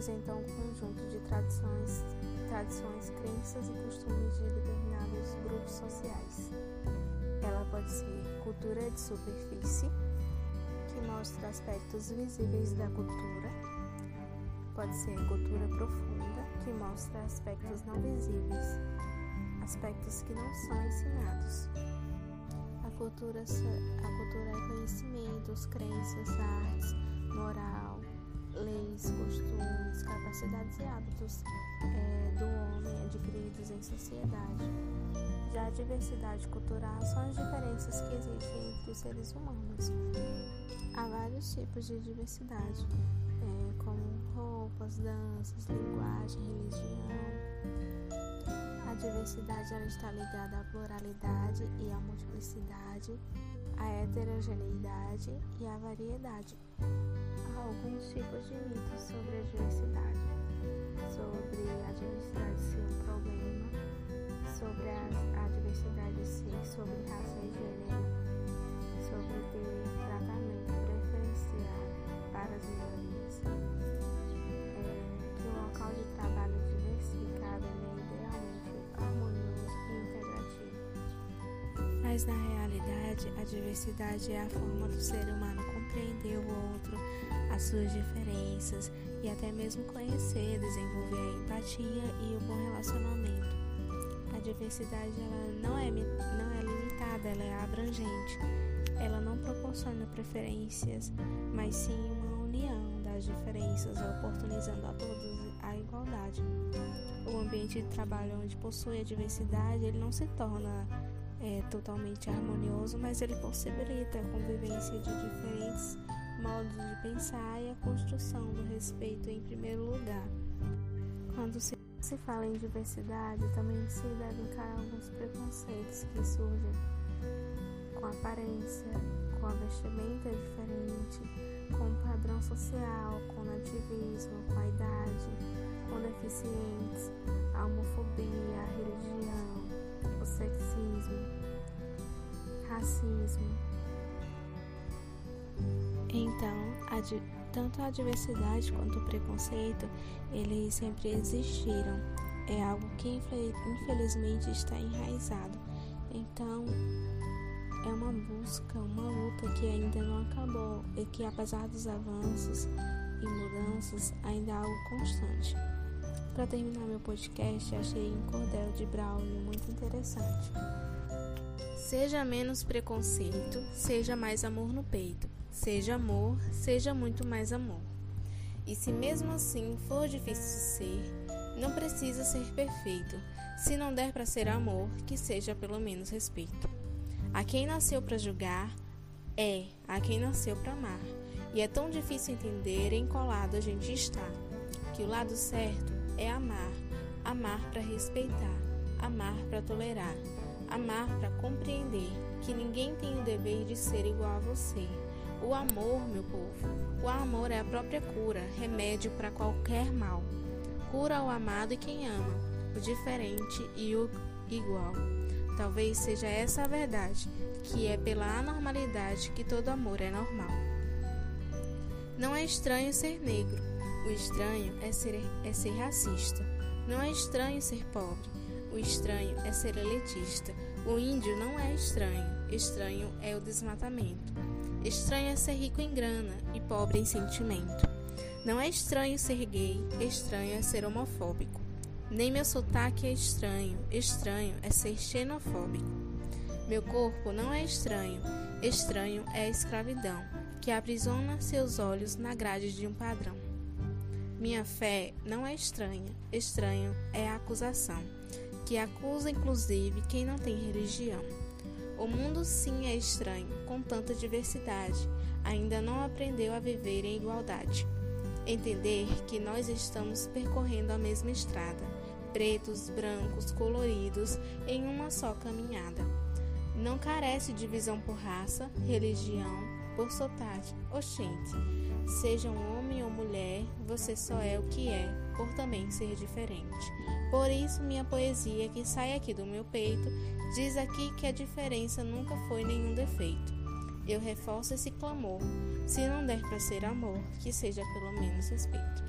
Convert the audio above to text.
representa um conjunto de tradições, tradições, crenças e costumes de determinados grupos sociais. Ela pode ser cultura de superfície, que mostra aspectos visíveis da cultura. Pode ser cultura profunda, que mostra aspectos não visíveis, aspectos que não são ensinados. A cultura, a cultura é conhecimentos, crenças, artes, moral, leis, costumes, capacidades e hábitos é, do homem adquiridos em sociedade. Já a diversidade cultural são as diferenças que existem entre os seres humanos. Há vários tipos de diversidade, é, como roupas, danças, linguagem, religião. A diversidade ela está ligada à pluralidade e à multiplicidade, à heterogeneidade e à variedade. Há alguns tipos de mitos Mas na realidade, a diversidade é a forma do ser humano compreender o outro, as suas diferenças e até mesmo conhecer, desenvolver a empatia e o bom relacionamento. A diversidade ela não é, não é limitada, ela é abrangente. Ela não proporciona preferências, mas sim uma união das diferenças, oportunizando a todos a igualdade. O ambiente de trabalho onde possui a diversidade, ele não se torna é, totalmente harmonioso, mas ele possibilita a convivência de diferentes modos de pensar e a construção do respeito em primeiro lugar. Quando se, se fala em diversidade, também se deve encarar alguns preconceitos que surgem com a aparência, com a vestimenta diferente, com o padrão social, com o nativismo, com a idade, com deficientes, racismo. Então, tanto a diversidade quanto o preconceito, eles sempre existiram. É algo que infelizmente está enraizado. Então, é uma busca, uma luta que ainda não acabou e que apesar dos avanços e mudanças, ainda é algo constante. Para terminar meu podcast, achei um cordel de Braulio muito interessante. Seja menos preconceito, seja mais amor no peito. Seja amor, seja muito mais amor. E se mesmo assim for difícil ser, não precisa ser perfeito. Se não der para ser amor, que seja pelo menos respeito. A quem nasceu para julgar é a quem nasceu para amar. E é tão difícil entender em qual lado a gente está. Que o lado certo é amar, amar para respeitar, amar para tolerar, amar para compreender que ninguém tem o dever de ser igual a você. O amor, meu povo, o amor é a própria cura, remédio para qualquer mal. Cura o amado e quem ama, o diferente e o igual. Talvez seja essa a verdade, que é pela anormalidade que todo amor é normal. Não é estranho ser negro, o estranho é ser, é ser racista. Não é estranho ser pobre, o estranho é ser elitista. O índio não é estranho, estranho é o desmatamento. Estranho é ser rico em grana e pobre em sentimento. Não é estranho ser gay, estranho é ser homofóbico. Nem meu sotaque é estranho, estranho é ser xenofóbico. Meu corpo não é estranho, estranho é a escravidão, que aprisiona seus olhos na grade de um padrão. Minha fé não é estranha, estranho é a acusação, que acusa inclusive quem não tem religião. O mundo sim é estranho, com tanta diversidade, ainda não aprendeu a viver em igualdade. Entender que nós estamos percorrendo a mesma estrada, pretos, brancos, coloridos, em uma só caminhada. Não carece de divisão por raça, religião, por sotaque. Oxente, seja um homem ou mulher, você só é o que é, por também ser diferente. Por isso, minha poesia, que sai aqui do meu peito, diz aqui que a diferença nunca foi nenhum defeito. Eu reforço esse clamor: se não der para ser amor, que seja pelo menos respeito.